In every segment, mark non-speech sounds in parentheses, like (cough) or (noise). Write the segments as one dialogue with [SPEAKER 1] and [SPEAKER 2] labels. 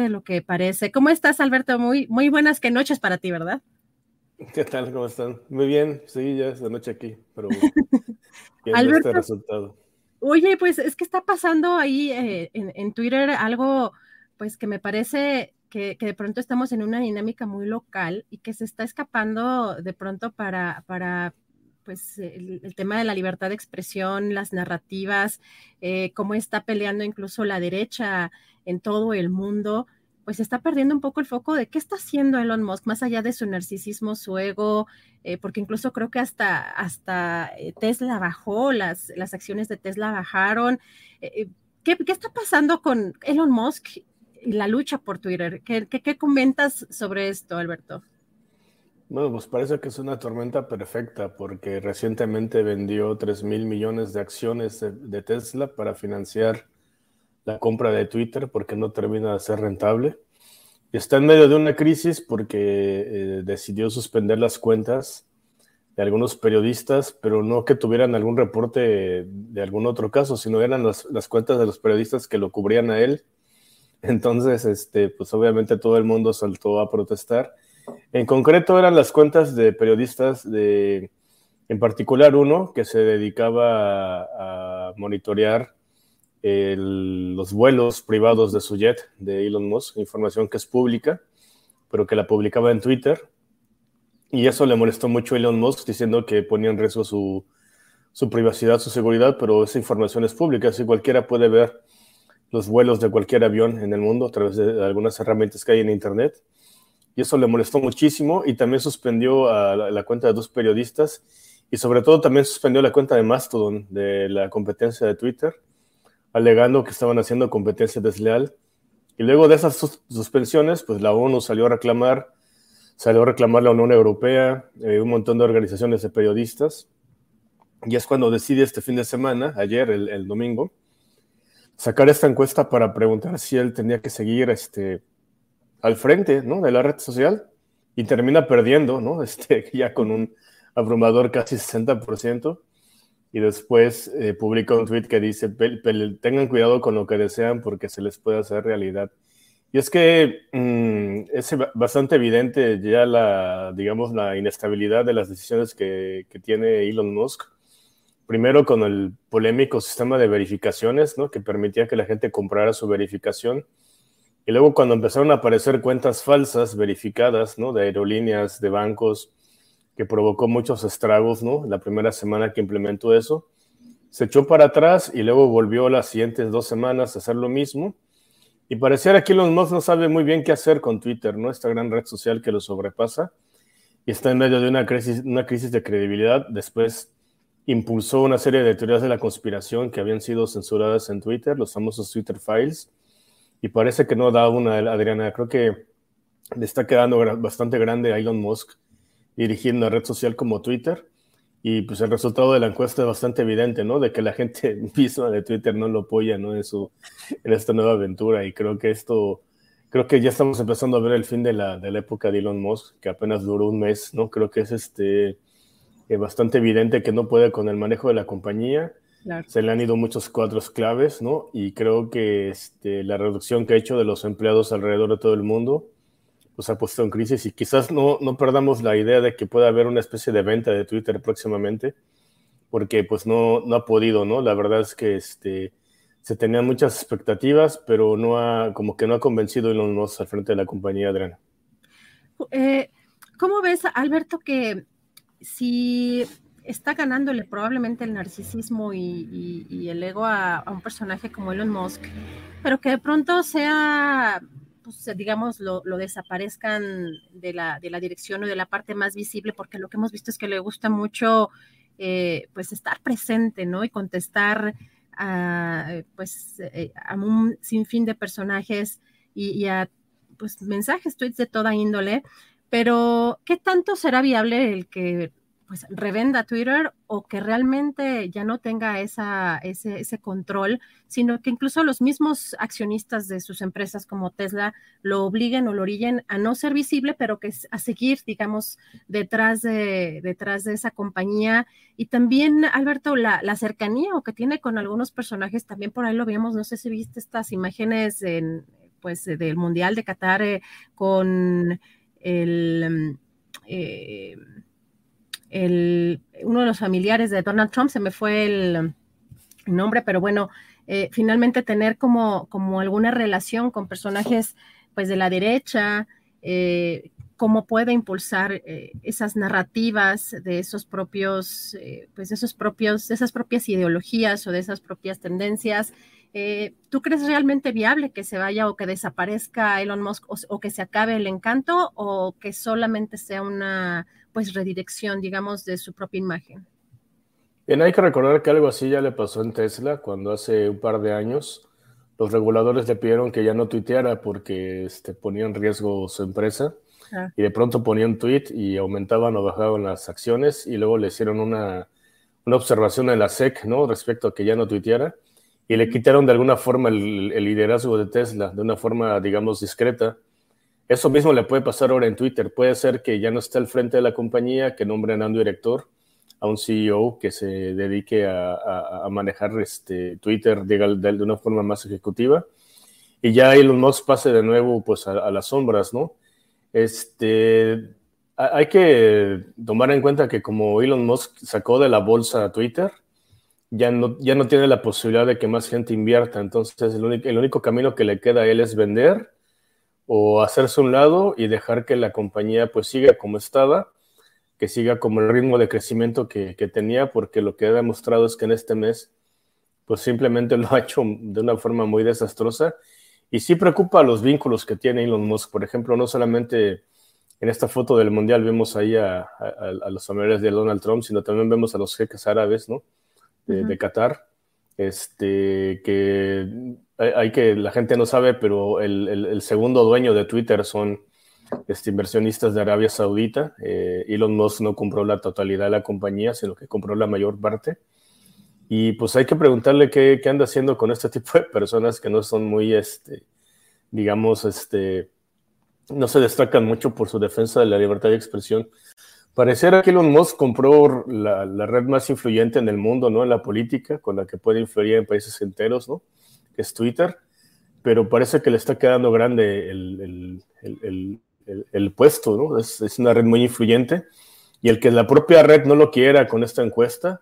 [SPEAKER 1] De lo que parece. ¿Cómo estás, Alberto? Muy, muy buenas que noches para ti, ¿verdad? (laughs)
[SPEAKER 2] ¿Qué tal? ¿Cómo están? Muy bien, sí, ya es de noche aquí, pero (laughs) viendo
[SPEAKER 1] Alberto,
[SPEAKER 2] este resultado.
[SPEAKER 1] Oye, pues es que está pasando ahí eh, en, en Twitter algo, pues que me parece que, que de pronto estamos en una dinámica muy local y que se está escapando de pronto para, para pues el, el tema de la libertad de expresión, las narrativas, eh, cómo está peleando incluso la derecha en todo el mundo, pues está perdiendo un poco el foco de qué está haciendo Elon Musk, más allá de su narcisismo, su ego, eh, porque incluso creo que hasta, hasta eh, Tesla bajó, las, las acciones de Tesla bajaron. Eh, ¿qué, ¿qué, está pasando con Elon Musk y la lucha por Twitter? ¿Qué, qué, comentas sobre esto, Alberto?
[SPEAKER 2] Bueno, pues parece que es una tormenta perfecta porque recientemente vendió 3 mil millones de acciones de Tesla para financiar la compra de Twitter porque no termina de ser rentable. Está en medio de una crisis porque eh, decidió suspender las cuentas de algunos periodistas, pero no que tuvieran algún reporte de, de algún otro caso, sino eran las, las, cuentas de los periodistas que lo cubrían a él. (laughs) Entonces, este, pues obviamente todo el mundo saltó a protestar. En concreto eran las cuentas de periodistas de, en particular uno que se dedicaba a, a monitorear los vuelos privados de su jet de Elon Musk, información que es pública, pero que la publicaba en Twitter. Y eso le molestó mucho a Elon Musk, diciendo que ponía en riesgo su, su privacidad, su seguridad, pero esa información es pública, así cualquiera puede ver los vuelos de cualquier avión en el mundo a través de algunas herramientas que hay en Internet. Y eso le molestó muchísimo y también suspendió la cuenta de dos periodistas y sobre todo también suspendió la cuenta de Mastodon de la competencia de Twitter alegando que estaban haciendo competencia desleal. Y luego de esas sus suspensiones, pues la ONU salió a reclamar, salió a reclamar la Unión Europea, eh, un montón de organizaciones de periodistas. Y es cuando decide este fin de semana, ayer, el, el, domingo, sacar esta encuesta para preguntar si él tenía que seguir este, al frente ¿no? de la red social y termina perdiendo, ¿no? (laughs) este, ya con un abrumador casi 60% y después eh, publica un tweet que dice, tengan cuidado con lo que desean porque se les puede hacer realidad. Y es que mmm, es bastante evidente ya la, digamos, la inestabilidad de las decisiones que, que, tiene Elon Musk. Primero con el polémico sistema de verificaciones, ¿no? Que permitía que la gente comprara su verificación. Y luego cuando empezaron a aparecer cuentas falsas verificadas, ¿no? De aerolíneas, de bancos, que provocó muchos estragos, ¿no? La primera semana que implementó eso. Se echó para atrás y luego volvió las siguientes dos semanas a hacer lo mismo. Y pareciera que Elon Musk no sabe muy bien qué hacer con Twitter, ¿no? Esta gran red social que lo sobrepasa. Y está en medio de una crisis, una crisis de credibilidad. Después impulsó una serie de teorías de la conspiración que habían sido censuradas en Twitter, los famosos Twitter Files. Y parece que no da una, Adriana. Creo que le está quedando bastante grande a Elon Musk dirigiendo una red social como Twitter. Y pues el resultado de la encuesta es bastante evidente, ¿no? De que la gente (laughs) misma de Twitter no lo apoya, ¿no? En, su, en esta nueva aventura. Y creo que esto, creo que ya estamos empezando a ver el fin de la, de la época de Elon Musk, que apenas duró un mes, ¿no? Creo que es este, eh, bastante evidente que no puede con el manejo de la compañía. Claro. Se le han ido muchos cuadros claves, ¿no? Y creo que este, la reducción que ha hecho de los empleados alrededor de todo el mundo, pues ha puesto en crisis y quizás no, no perdamos la idea de que pueda haber una especie de venta de Twitter próximamente, porque pues no, no ha podido, ¿no? La verdad es que este, se tenían muchas expectativas, pero no ha, como que no ha convencido Elon Musk al frente de la compañía, Adriana.
[SPEAKER 1] Eh, ¿Cómo ves, Alberto, que si está ganándole probablemente el narcisismo y, el ego a, un personaje como Elon Musk, pero que de pronto sea, pues, digamos, lo, desaparezcan de la, de la dirección o de la parte más visible, porque lo que hemos visto es que le gusta mucho, eh, pues, estar presente, ¿no? Y contestar a, pues, eh, a un sinfín de personajes y, y a, pues, mensajes, tweets de toda índole. Pero, ¿qué tanto será viable el que pues revenda Twitter o que realmente ya no tenga esa, ese, control, sino que incluso los mismos accionistas de sus empresas como Tesla lo obliguen o lo orillen a no ser visible, pero que a seguir, digamos, detrás de, detrás de esa compañía. Y también, Alberto, la, la cercanía o que tiene con algunos personajes, también por ahí lo vimos, no sé si viste estas imágenes en, pues, del Mundial de Qatar eh, con el... Eh, uno de los familiares de Donald Trump, se me fue el, nombre, pero bueno, eh, finalmente tener como, como alguna relación con personajes pues de la derecha, eh, cómo puede impulsar eh, esas narrativas de esos propios, pues esos propios, de esas propias ideologías o de esas propias tendencias. ¿Tú crees realmente viable que se vaya o que desaparezca Elon Musk o que se acabe el encanto o que solamente sea una pues redirección, digamos, de su propia imagen.
[SPEAKER 2] Bien, hay que recordar que algo así ya le pasó en Tesla cuando hace un par de años los reguladores le pidieron que ya no tuiteara porque este, ponía en riesgo su empresa ah. y de pronto ponía un tweet y aumentaban o bajaban las acciones y luego le hicieron una, una observación en la SEC, ¿no? Respecto a que ya no tuiteara y le quitaron de alguna forma el, el liderazgo de Tesla, de una forma, digamos, discreta eso mismo le puede pasar ahora en Twitter. Puede ser que ya no esté al frente de la compañía, que nombren a un director, a un CEO que se dedique a, manejar este Twitter de, una forma más ejecutiva. Y ya Elon Musk pase de nuevo pues, a, las sombras, ¿no? Este, hay que tomar en cuenta que como Elon Musk sacó de la bolsa Twitter, ya no, ya no tiene la posibilidad de que más gente invierta. Entonces, el único camino que le queda a él es vender o hacerse un lado y dejar que la compañía pues siga como estaba, que siga como el ritmo de crecimiento que, tenía, porque lo que ha demostrado es que en este mes pues simplemente (laughs) lo ha hecho de una forma muy desastrosa y sí preocupa los vínculos que tiene Elon Musk. Por ejemplo, no solamente en esta foto del Mundial vemos ahí a, los familiares de Donald Trump, sino también vemos a los jeques árabes, ¿no? De, Qatar, este, que hay que, la gente no sabe, pero el, segundo dueño de Twitter son este, inversionistas de Arabia Saudita. Eh, Elon Musk no compró la totalidad de la compañía, sino que compró la mayor parte. Y pues hay que preguntarle qué, qué anda haciendo con este (laughs) tipo de personas que no son muy, este, digamos, este, no se destacan mucho por su defensa de la libertad de expresión. Pareciera que Elon Musk compró la, red más influyente en el mundo, ¿no? En la política, con la que puede influir en países enteros, ¿no? es Twitter, pero parece que le está quedando grande el, puesto, ¿no? Es, una red muy influyente y el que la propia red no lo quiera con esta encuesta,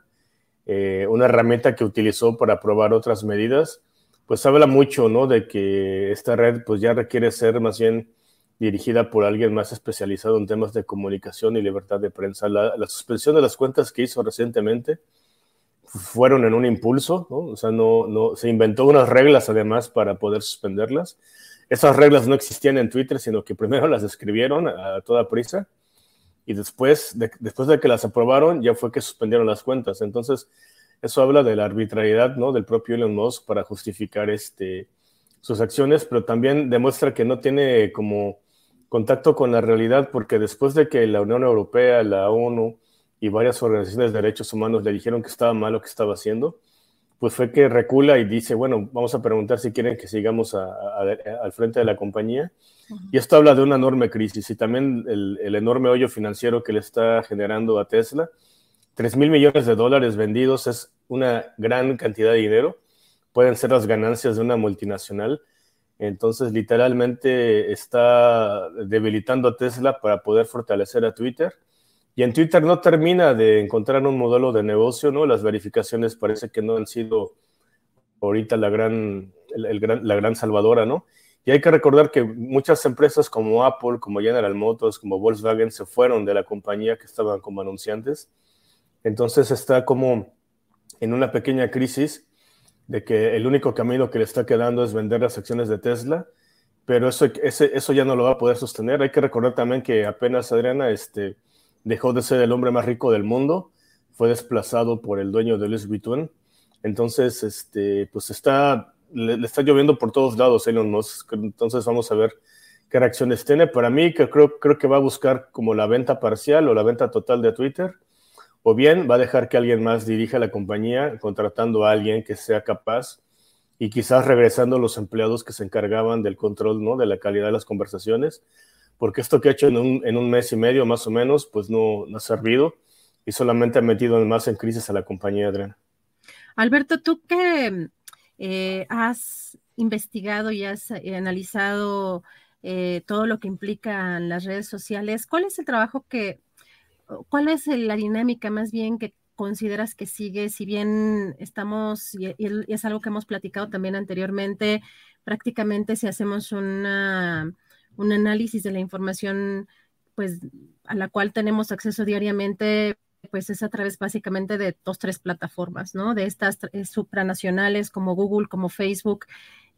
[SPEAKER 2] eh, una herramienta que utilizó para probar otras medidas, pues habla mucho, ¿no? De que esta red pues ya requiere ser más bien dirigida por alguien más especializado en temas de comunicación y libertad de prensa. La, la suspensión de las cuentas que hizo recientemente, fueron en un impulso, ¿no? O sea, no, no, se inventó unas reglas además para poder suspenderlas. Esas reglas no existían en Twitter, sino que primero las escribieron a toda prisa y después de, después de que las aprobaron ya fue que suspendieron las cuentas. Entonces, eso habla de la arbitrariedad, ¿no? Del propio Elon Musk para justificar este, sus acciones, pero también demuestra que no tiene como contacto con la realidad, porque después de que la Unión Europea, la ONU, y varias organizaciones de derechos humanos le dijeron que estaba mal lo que estaba haciendo, pues fue que recula y dice, bueno, vamos a preguntar si quieren que sigamos al frente de la compañía. Y esto habla de una enorme crisis y también el, enorme hoyo financiero que le está generando a Tesla. 3 mil millones de dólares vendidos es una gran cantidad de dinero. Pueden ser las ganancias de una multinacional. Entonces, literalmente está debilitando a Tesla para poder fortalecer a Twitter. Y en Twitter no termina de encontrar un modelo de negocio, ¿no? Las verificaciones parece que no han sido ahorita la gran, la gran salvadora, ¿no? Y hay que recordar que muchas empresas como Apple, como General Motors, como Volkswagen se fueron de la compañía que estaban como anunciantes. Entonces está como en una pequeña crisis de que el único camino que le está quedando es vender las acciones de Tesla, pero eso, eso ya no lo va a poder sostener. Hay que recordar también que apenas Adriana este, dejó de ser el hombre más rico del mundo, fue desplazado por el dueño de Louis Vuitton. Entonces, este, pues está, le, está lloviendo por todos lados Elon Musk. Entonces vamos a ver qué reacciones tiene. Para mí, que creo, creo que va a buscar como la venta parcial o la venta total de Twitter o bien va a dejar que alguien más dirija la compañía, contratando a alguien que sea capaz y quizás regresando los empleados que se encargaban del control, ¿no? De la calidad de las conversaciones, porque esto que ha hecho en un, mes y medio más o menos, pues no, ha servido y solamente ha metido más en crisis a la compañía, Adriana.
[SPEAKER 1] Alberto, tú que eh, has investigado y has eh, analizado eh, todo lo que implican las redes sociales, ¿cuál es el trabajo que ¿cuál es la dinámica más bien que consideras que sigue? Si bien estamos, y, es algo que hemos platicado también anteriormente, prácticamente si hacemos una, un análisis de la información, pues a la cual tenemos acceso diariamente, pues es a través básicamente de dos, tres plataformas, ¿no? De estas eh, supranacionales como Google, como Facebook,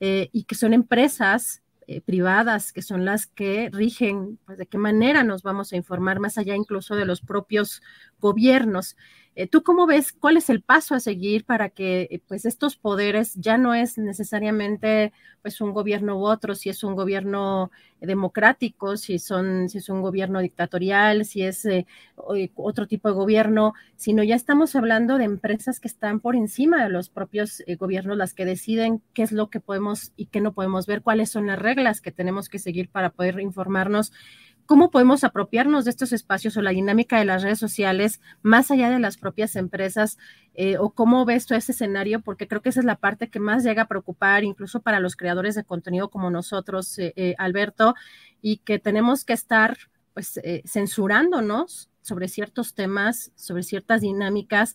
[SPEAKER 1] eh, y que son empresas eh, privadas, que son las que rigen pues, de qué manera nos vamos a informar, más allá incluso de los propios gobiernos. Eh, ¿Tú cómo ves cuál es el paso a seguir para que eh, pues estos poderes ya no es necesariamente pues un gobierno u otro, si es un gobierno democrático, si son si es un gobierno dictatorial, si es eh, otro tipo de gobierno, sino ya estamos hablando de empresas que están por encima de los propios gobiernos, las que deciden qué es lo que podemos y qué no podemos ver, cuáles son las reglas que tenemos que seguir para poder informarnos cómo podemos apropiarnos de estos espacios o la dinámica de las redes sociales más allá de las propias empresas eh, o cómo ves tú ese escenario, porque creo que esa es la parte que más llega a preocupar incluso para los creadores de contenido como nosotros, eh, eh, Alberto, y que tenemos que estar pues censurándonos sobre ciertos temas, sobre ciertas dinámicas,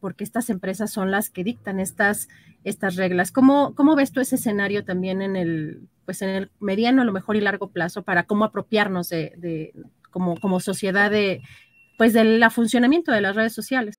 [SPEAKER 1] porque estas empresas son las que dictan estas, estas reglas. ¿Cómo, ¿Cómo ves tú ese escenario también en el, pues en el mediano, a lo mejor y largo plazo para cómo apropiarnos de, de como, como sociedad de, pues del funcionamiento de las redes sociales.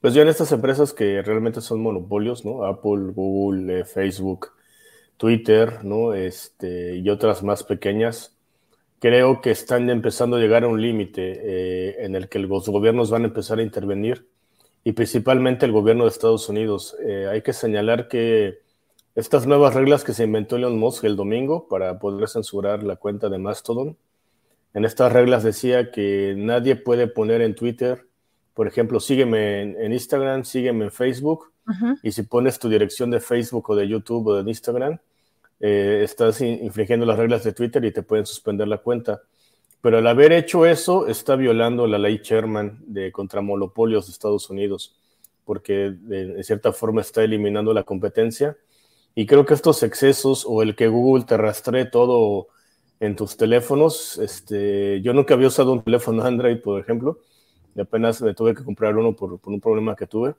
[SPEAKER 2] Pues ya en estas empresas que realmente son monopolios, ¿no? Apple, Google, eh, Facebook, Twitter, ¿no? Este, y otras más pequeñas, creo que están empezando a llegar a un límite eh, en el que los gobiernos van a empezar a intervenir y principalmente el gobierno de Estados Unidos. Eh, hay que señalar que estas nuevas reglas que se inventó Elon Musk el domingo para poder censurar la cuenta de Mastodon, en estas reglas decía que nadie puede poner en Twitter por ejemplo, sígueme en, Instagram, sígueme en Facebook, y si pones tu dirección de Facebook o de YouTube o de Instagram, eh, estás infringiendo las reglas de Twitter y te pueden suspender la cuenta. Pero al haber hecho eso, está violando la ley Sherman de contramonopolios de Estados Unidos, porque de, cierta forma está eliminando la competencia. Y creo que estos excesos o el que Google te rastree todo en tus teléfonos, este, yo nunca había usado un teléfono Android, por ejemplo, y apenas me tuve que comprar uno por, por un problema que tuve.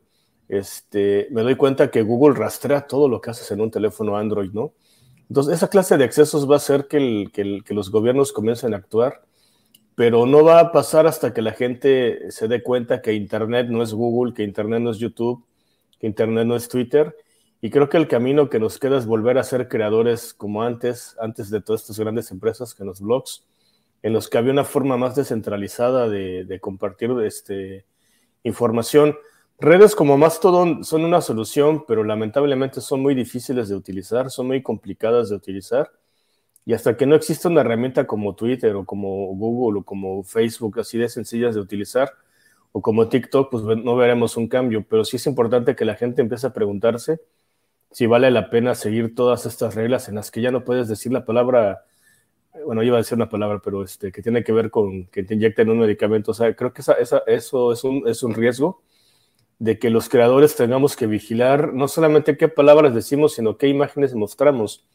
[SPEAKER 2] Este, me doy cuenta que Google rastrea todo lo que haces en un teléfono Android, ¿no? Entonces, esa clase de accesos va a hacer que, que, los gobiernos comiencen a actuar, pero no va a pasar hasta que la gente se dé cuenta que Internet no es Google, que Internet no es YouTube, que Internet no es Twitter. Y creo que el camino que nos queda es volver a ser creadores como antes, antes de todas estas grandes empresas que en los blogs, en los que había una forma más descentralizada de, compartir este, información. Redes como Mastodon son una solución, pero lamentablemente son muy difíciles de utilizar, son muy complicadas de utilizar. Y hasta que no exista una herramienta como Twitter o como Google o como Facebook, así de sencillas de utilizar, o como TikTok, pues no veremos un cambio. Pero sí es importante que la gente empiece a preguntarse si vale la pena seguir todas estas reglas en las que ya no puedes decir la palabra, bueno, iba a decir una palabra, pero este, que tiene que ver con que te inyecten un medicamento. O sea, creo que esa, esa, eso es un, es un riesgo de que los creadores tengamos que vigilar no solamente qué palabras decimos, sino qué imágenes mostramos,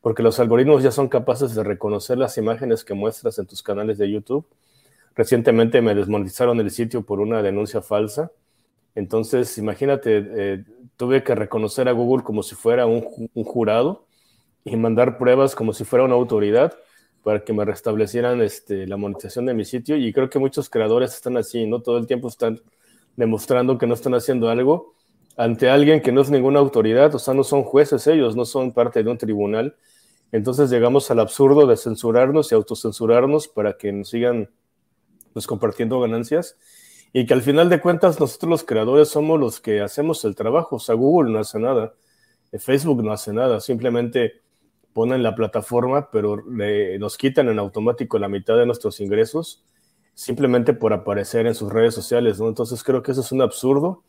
[SPEAKER 2] porque los algoritmos ya son capaces de reconocer las imágenes que muestras en tus canales de YouTube. Recientemente me desmonetizaron el sitio por una denuncia falsa. Entonces, imagínate, eh, tuve que reconocer a Google como si fuera un, un, jurado y mandar pruebas como si fuera una autoridad para que me restablecieran este, la monetización de mi sitio. Y creo que muchos creadores están así, ¿no? Todo el tiempo están demostrando que no están haciendo algo ante alguien que no es ninguna autoridad, o sea, no son jueces ellos, no son parte de un tribunal. Entonces llegamos al absurdo de censurarnos y autocensurarnos para que nos sigan pues, compartiendo ganancias y que al final de cuentas nosotros los creadores somos los que hacemos el trabajo. O sea, Google no hace nada, eh, Facebook no hace nada, simplemente ponen la plataforma, pero le, nos quitan en automático la mitad de nuestros ingresos simplemente por aparecer en sus redes sociales, ¿no? Entonces creo que eso es un absurdo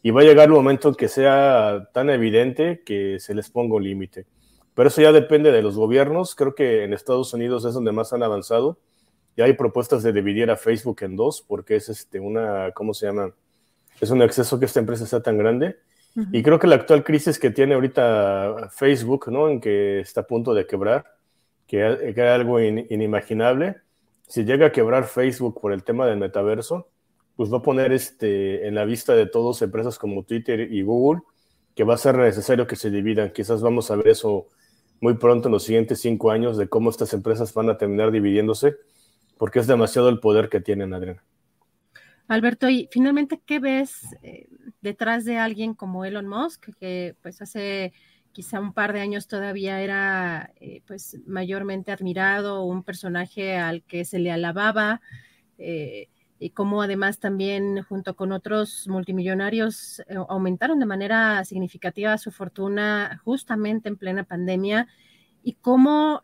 [SPEAKER 2] y va a llegar un momento en que sea tan evidente que se les ponga un límite. Pero eso ya depende de los gobiernos. Creo que en Estados Unidos es donde más han avanzado. Ya hay propuestas de dividir a Facebook en dos porque es este, una, ¿cómo se llama? Es un exceso que esta empresa sea tan grande. Y creo que la actual crisis que tiene ahorita Facebook, ¿no? En que está a punto de quebrar, que, que era algo in, inimaginable si llega a quebrar Facebook por el tema del metaverso, pues va a poner este, en la vista de todos empresas como Twitter y Google que va a ser necesario que se dividan. Quizás vamos a ver eso muy pronto en los siguientes cinco años de cómo estas empresas van a terminar dividiéndose, porque es demasiado el poder que tienen, Adriana.
[SPEAKER 1] Alberto, y finalmente, ¿qué ves eh, detrás de alguien como Elon Musk, que pues hace quizá un par de años todavía era eh, pues mayormente admirado, un personaje al que se le alababa, eh, y como además también junto con otros multimillonarios aumentaron de manera significativa su fortuna justamente en plena pandemia, y cómo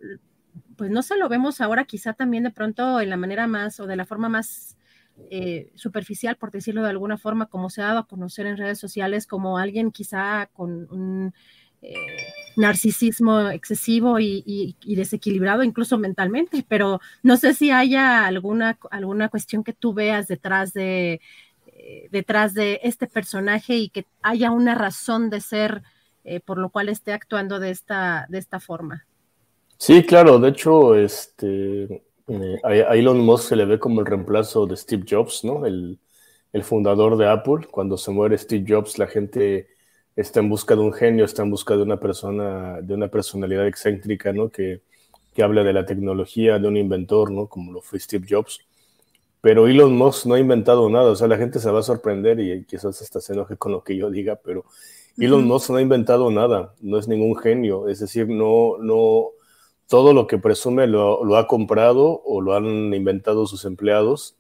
[SPEAKER 1] pues no se lo vemos ahora quizá también de pronto en la manera más o de la forma más eh, superficial, por decirlo de alguna forma, como se ha dado a conocer en redes sociales, como alguien quizá con un eh, narcisismo excesivo y, desequilibrado incluso mentalmente, (laughs) pero no sé si haya alguna, alguna cuestión que tú veas detrás de, eh, detrás de este personaje y que haya una razón de ser por lo cual esté actuando de esta, de esta forma.
[SPEAKER 2] Sí, claro, de hecho, este, eh, a Elon Musk se le ve como el reemplazo de Steve Jobs, ¿no? El, el fundador de Apple. Cuando se muere Steve Jobs, la gente está en busca de un genio, está en busca de una persona, de una personalidad excéntrica, ¿no? Que, que hable de la tecnología, de un inventor, ¿no? Como lo fue Steve Jobs. Pero Elon Musk no ha inventado nada, o sea, la gente se va a sorprender y quizás hasta se enoje con lo que yo diga, pero Elon uh -huh. Musk no ha inventado nada, no es ningún genio, es decir, no, no, todo lo que presume lo, ha comprado o lo han inventado sus empleados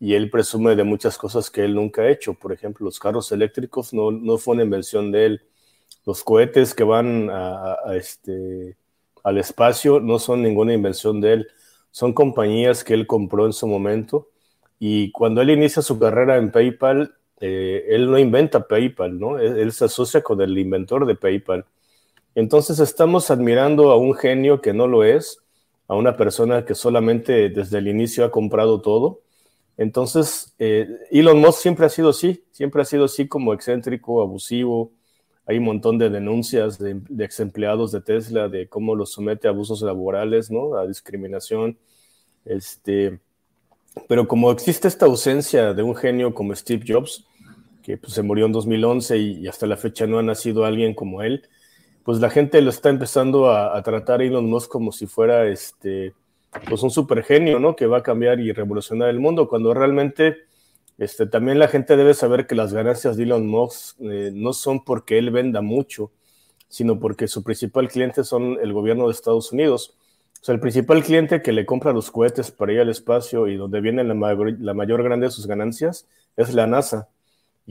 [SPEAKER 2] y él presume de muchas cosas que él nunca ha hecho. Por ejemplo, los carros eléctricos no, no fue una invención de él. Los cohetes que van a, este, al espacio no son ninguna invención de él. Son compañías que él compró en su momento. Y cuando él inicia su carrera en PayPal, eh, él no inventa PayPal, ¿no? Él se asocia con el inventor de PayPal. Entonces estamos admirando a un genio que no lo es, a una persona que solamente desde el inicio ha comprado todo entonces, eh, Elon Musk siempre ha sido así, siempre ha sido así como excéntrico, abusivo. Hay un montón de denuncias de, de ex empleados de Tesla de cómo los somete a abusos laborales, ¿no? A discriminación. Este, Pero como existe esta ausencia de un genio como Steve Jobs, que pues, se murió en 2011 y, hasta la fecha no ha nacido alguien como él, pues la gente lo está empezando a, tratar a Elon Musk como si fuera este, pues un super genio, ¿no? Que va a cambiar y revolucionar el mundo, cuando realmente este, también la gente debe saber que las ganancias de Elon Musk eh, no son porque él venda mucho, sino porque su principal cliente son el gobierno de Estados Unidos. O sea, el principal cliente que le compra los cohetes para ir al espacio y donde viene la, la mayor grande de sus ganancias es la NASA.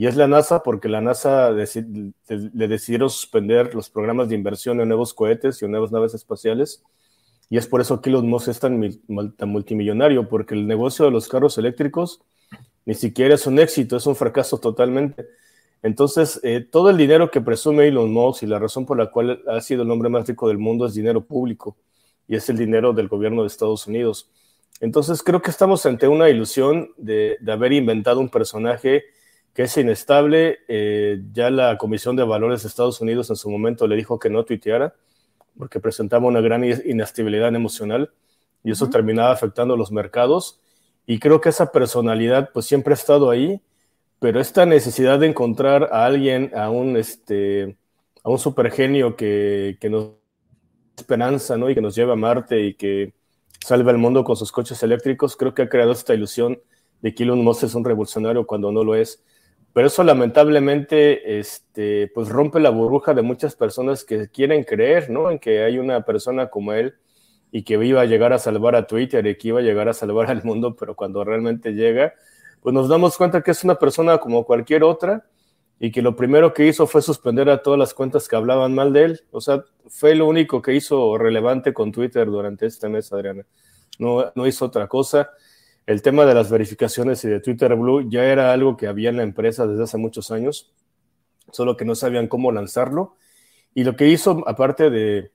[SPEAKER 2] Y es la NASA porque la NASA le decidieron suspender los programas de inversión en nuevos cohetes y en nuevas naves espaciales. Y es por eso que Elon Musk es tan, multimillonario, porque el negocio de los carros eléctricos ni siquiera es un éxito, es un fracaso totalmente. Entonces, eh, todo el dinero que presume Elon Musk y la razón por la cual ha sido el hombre más rico del mundo es dinero público y es el dinero del gobierno de Estados Unidos. Entonces, creo que estamos ante una ilusión de, de haber inventado un personaje que es inestable. Eh, ya la Comisión de Valores de Estados Unidos en su momento le dijo que no tuiteara porque presentaba una gran inestabilidad emocional y eso terminaba afectando los mercados. Y creo que esa personalidad pues siempre ha estado ahí, pero esta necesidad de encontrar a alguien, a un, este, a un supergenio que, que nos esperanza ¿no? y que nos lleva a Marte y que salva el mundo con sus coches eléctricos, creo que ha creado esta ilusión de que Elon Musk es un revolucionario cuando no lo es. Pero eso lamentablemente este, pues rompe la burbuja de muchas personas que quieren creer ¿no? en que hay una persona como él y que iba a llegar a salvar a Twitter y que iba a llegar a salvar al mundo, pero cuando realmente llega, pues nos damos cuenta que es una persona como cualquier otra y que lo primero que hizo fue suspender a todas las cuentas que hablaban mal de él. O sea, fue lo único que hizo relevante con Twitter durante este mes, Adriana. No, no hizo otra cosa el tema de las verificaciones y de Twitter Blue ya era algo que había en la empresa desde hace muchos años, solo que no sabían cómo lanzarlo. Y lo que hizo, aparte de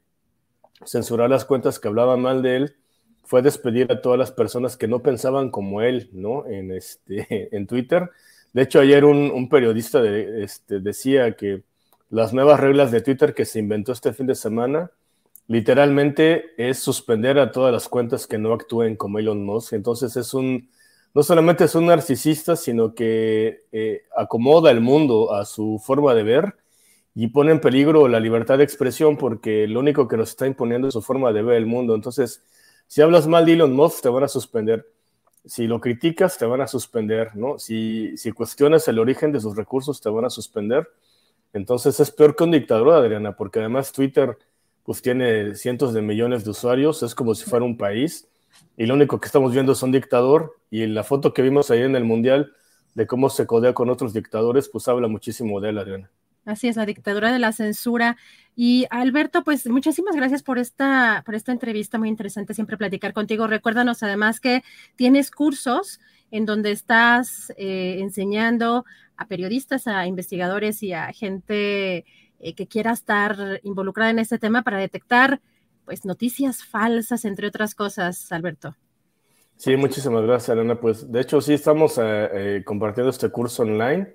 [SPEAKER 2] censurar las cuentas que hablaban mal de él, fue despedir a todas las personas que no pensaban como él, ¿no? En, este, (laughs) en Twitter. De hecho, ayer un, periodista este, decía que las nuevas reglas de Twitter que se inventó este fin de semana literalmente es suspender a todas las cuentas que no actúen como Elon Musk. Entonces es un, no solamente es un narcisista, sino que eh, acomoda el mundo a su forma de ver y pone en peligro la libertad de expresión porque lo único que nos está imponiendo es su forma de ver el mundo. Entonces, si hablas mal de Elon Musk, te van a suspender. Si lo criticas, te van a suspender, ¿no? Si, si cuestionas el origen de sus recursos, te van a suspender. Entonces es peor que un dictador, Adriana, porque además Twitter pues tiene cientos de millones de usuarios, es como si fuera un país, y lo único que estamos viendo es un dictador, y la foto que vimos ahí en el Mundial de cómo se codea con otros dictadores, pues habla muchísimo de él, Adriana.
[SPEAKER 1] Así es, la dictadura de la censura. Y Alberto, pues muchísimas gracias por esta, por esta entrevista, muy interesante siempre platicar contigo. Recuérdanos además que tienes cursos en donde estás eh, enseñando a periodistas, a investigadores y a gente eh, que quiera estar involucrada en este tema para detectar pues noticias falsas, entre otras cosas, Alberto.
[SPEAKER 2] Sí, muchísimas gracias, Elena. Pues de hecho sí estamos eh, eh, compartiendo este curso online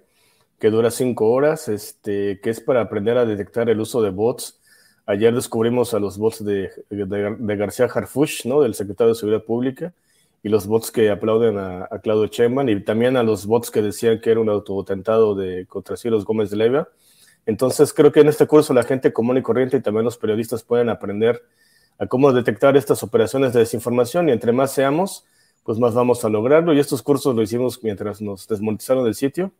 [SPEAKER 2] que dura cinco horas, este, que es para aprender a detectar el uso de bots. Ayer descubrimos a los bots de, de, García Harfuch, ¿no? del secretario de Seguridad Pública, y los bots que aplauden a, a Claudio Sheinbaum, y también a los bots que decían que era un autotentado de contra Cielos Gómez de Leiva. Entonces creo que en este curso la gente común y corriente y también los periodistas pueden aprender a cómo detectar estas operaciones de desinformación y entre más seamos, pues más vamos a lograrlo. Y estos cursos lo hicimos mientras nos desmonetizaron el sitio,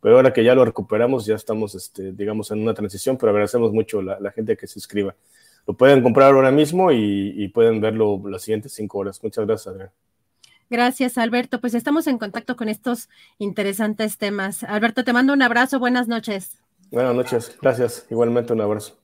[SPEAKER 2] pero ahora que ya lo recuperamos, ya estamos, este, digamos, en una transición, pero agradecemos mucho la, la gente que se inscriba. Lo pueden comprar ahora mismo y, pueden verlo las siguientes cinco horas. Muchas gracias, Adrián.
[SPEAKER 1] Gracias, Alberto. Pues estamos en contacto con estos interesantes temas. Alberto, te mando un abrazo. Buenas noches.
[SPEAKER 2] Buenas noches, gracias. Igualmente un abrazo.